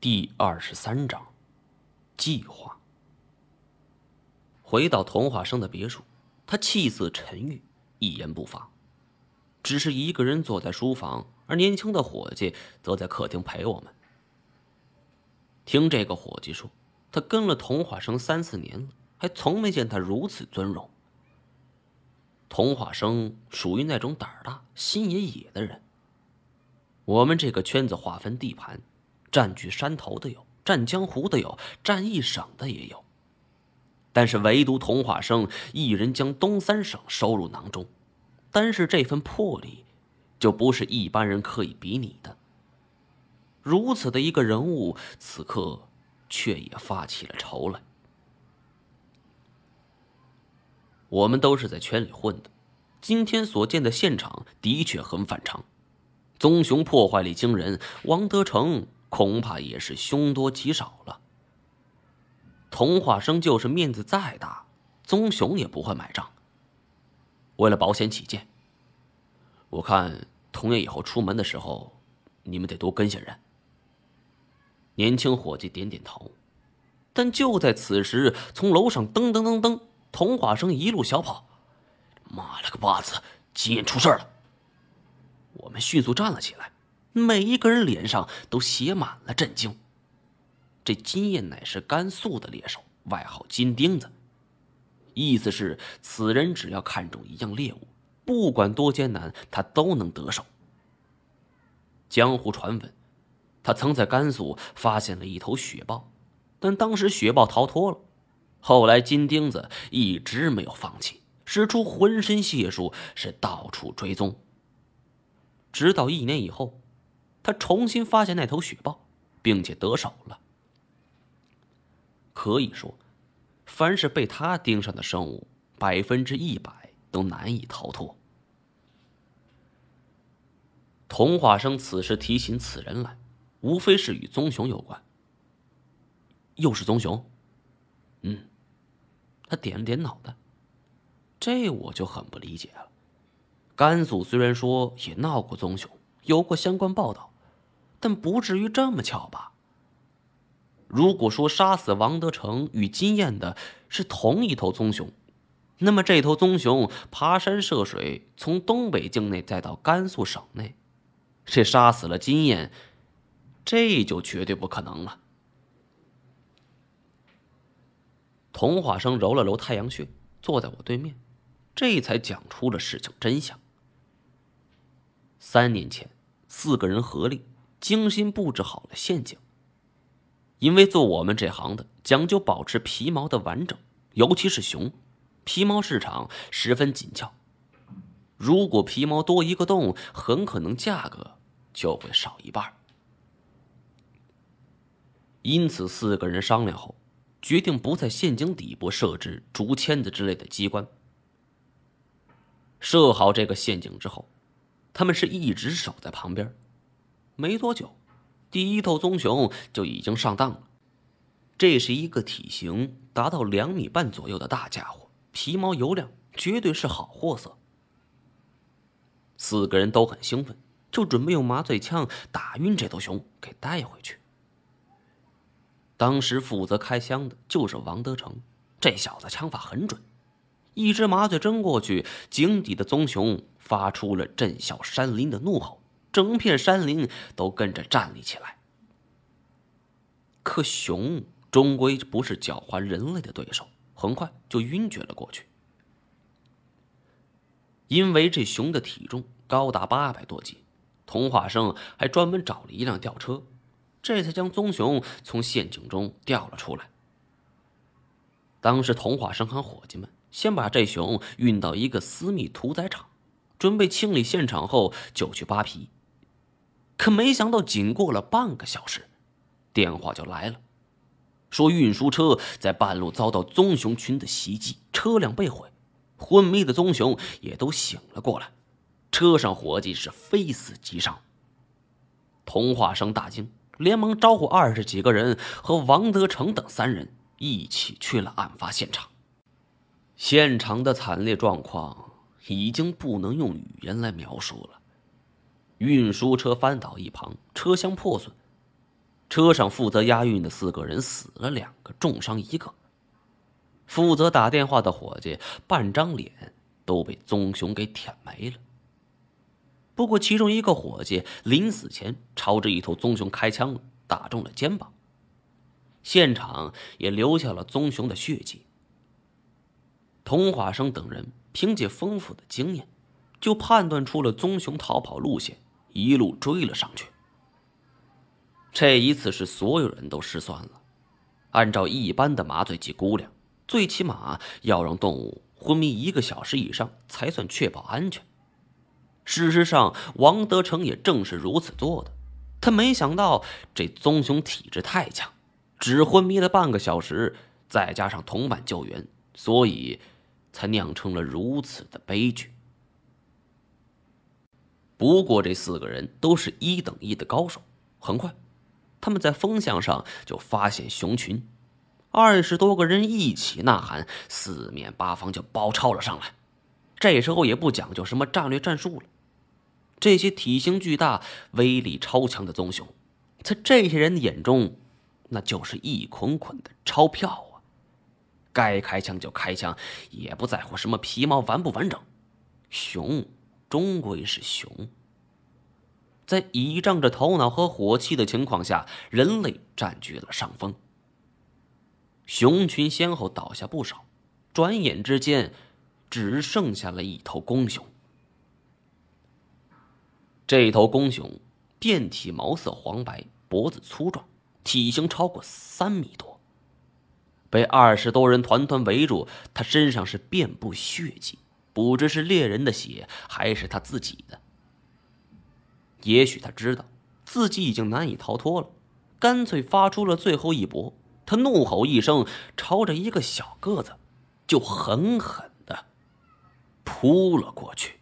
第二十三章，计划。回到童话生的别墅，他气色沉郁，一言不发，只是一个人坐在书房，而年轻的伙计则在客厅陪我们。听这个伙计说，他跟了童话生三四年了，还从没见他如此尊荣。童话生属于那种胆儿大、心也野的人。我们这个圈子划分地盘。占据山头的有，占江湖的有，占一省的也有。但是唯独童话生一人将东三省收入囊中，单是这份魄力，就不是一般人可以比拟的。如此的一个人物，此刻却也发起了愁来。我们都是在圈里混的，今天所见的现场的确很反常，棕熊破坏力惊人，王德成。恐怕也是凶多吉少了。童话生就是面子再大，棕熊也不会买账。为了保险起见，我看童爷以后出门的时候，你们得多跟些人。年轻伙计点点头，但就在此时，从楼上噔噔噔噔，童话生一路小跑，妈了个巴子，金眼出事了！我们迅速站了起来。每一个人脸上都写满了震惊。这金燕乃是甘肃的猎手，外号金钉子，意思是此人只要看中一样猎物，不管多艰难，他都能得手。江湖传闻，他曾在甘肃发现了一头雪豹，但当时雪豹逃脱了。后来金钉子一直没有放弃，使出浑身解数，是到处追踪。直到一年以后。他重新发现那头雪豹，并且得手了。可以说，凡是被他盯上的生物，百分之一百都难以逃脱。童话生此时提醒此人来，无非是与棕熊有关。又是棕熊？嗯，他点了点脑袋。这我就很不理解了。甘肃虽然说也闹过棕熊，有过相关报道。但不至于这么巧吧？如果说杀死王德成与金燕的是同一头棕熊，那么这头棕熊爬山涉水，从东北境内再到甘肃省内，这杀死了金燕，这就绝对不可能了。童话生揉了揉太阳穴，坐在我对面，这才讲出了事情真相。三年前，四个人合力。精心布置好了陷阱。因为做我们这行的讲究保持皮毛的完整，尤其是熊，皮毛市场十分紧俏。如果皮毛多一个洞，很可能价格就会少一半。因此，四个人商量后，决定不在陷阱底部设置竹签子之类的机关。设好这个陷阱之后，他们是一直守在旁边。没多久，第一头棕熊就已经上当了。这是一个体型达到两米半左右的大家伙，皮毛油亮，绝对是好货色。四个人都很兴奋，就准备用麻醉枪打晕这头熊，给带回去。当时负责开枪的就是王德成，这小子枪法很准，一支麻醉针过去，井底的棕熊发出了震晓山林的怒吼。整片山林都跟着站立起来。可熊终归不是狡猾人类的对手，很快就晕厥了过去。因为这熊的体重高达八百多斤，童话生还专门找了一辆吊车，这才将棕熊从陷阱中吊了出来。当时童话生和伙计们先把这熊运到一个私密屠宰场，准备清理现场后就去扒皮。可没想到，仅过了半个小时，电话就来了，说运输车在半路遭到棕熊群的袭击，车辆被毁，昏迷的棕熊也都醒了过来，车上伙计是非死即伤。童话生大惊，连忙招呼二十几个人和王德成等三人一起去了案发现场。现场的惨烈状况已经不能用语言来描述了。运输车翻倒一旁，车厢破损，车上负责押运的四个人死了两个，重伤一个。负责打电话的伙计半张脸都被棕熊给舔没了。不过，其中一个伙计临死前朝着一头棕熊开枪了，打中了肩膀。现场也留下了棕熊的血迹。童华生等人凭借丰富的经验，就判断出了棕熊逃跑路线，一路追了上去。这一次是所有人都失算了。按照一般的麻醉剂估量，最起码要让动物昏迷一个小时以上，才算确保安全。事实上，王德成也正是如此做的。他没想到这棕熊体质太强，只昏迷了半个小时，再加上同伴救援，所以才酿成了如此的悲剧。不过，这四个人都是一等一的高手，很快，他们在风向上就发现熊群，二十多个人一起呐喊，四面八方就包抄了上来。这时候也不讲究什么战略战术了。这些体型巨大、威力超强的棕熊，在这些人的眼中，那就是一捆捆的钞票啊！该开枪就开枪，也不在乎什么皮毛完不完整。熊终归是熊。在倚仗着头脑和火气的情况下，人类占据了上风。熊群先后倒下不少，转眼之间，只剩下了一头公熊。这头公熊遍体毛色黄白，脖子粗壮，体型超过三米多。被二十多人团团围住，他身上是遍布血迹，不知是猎人的血还是他自己的。也许他知道自己已经难以逃脱了，干脆发出了最后一搏。他怒吼一声，朝着一个小个子就狠狠的扑了过去。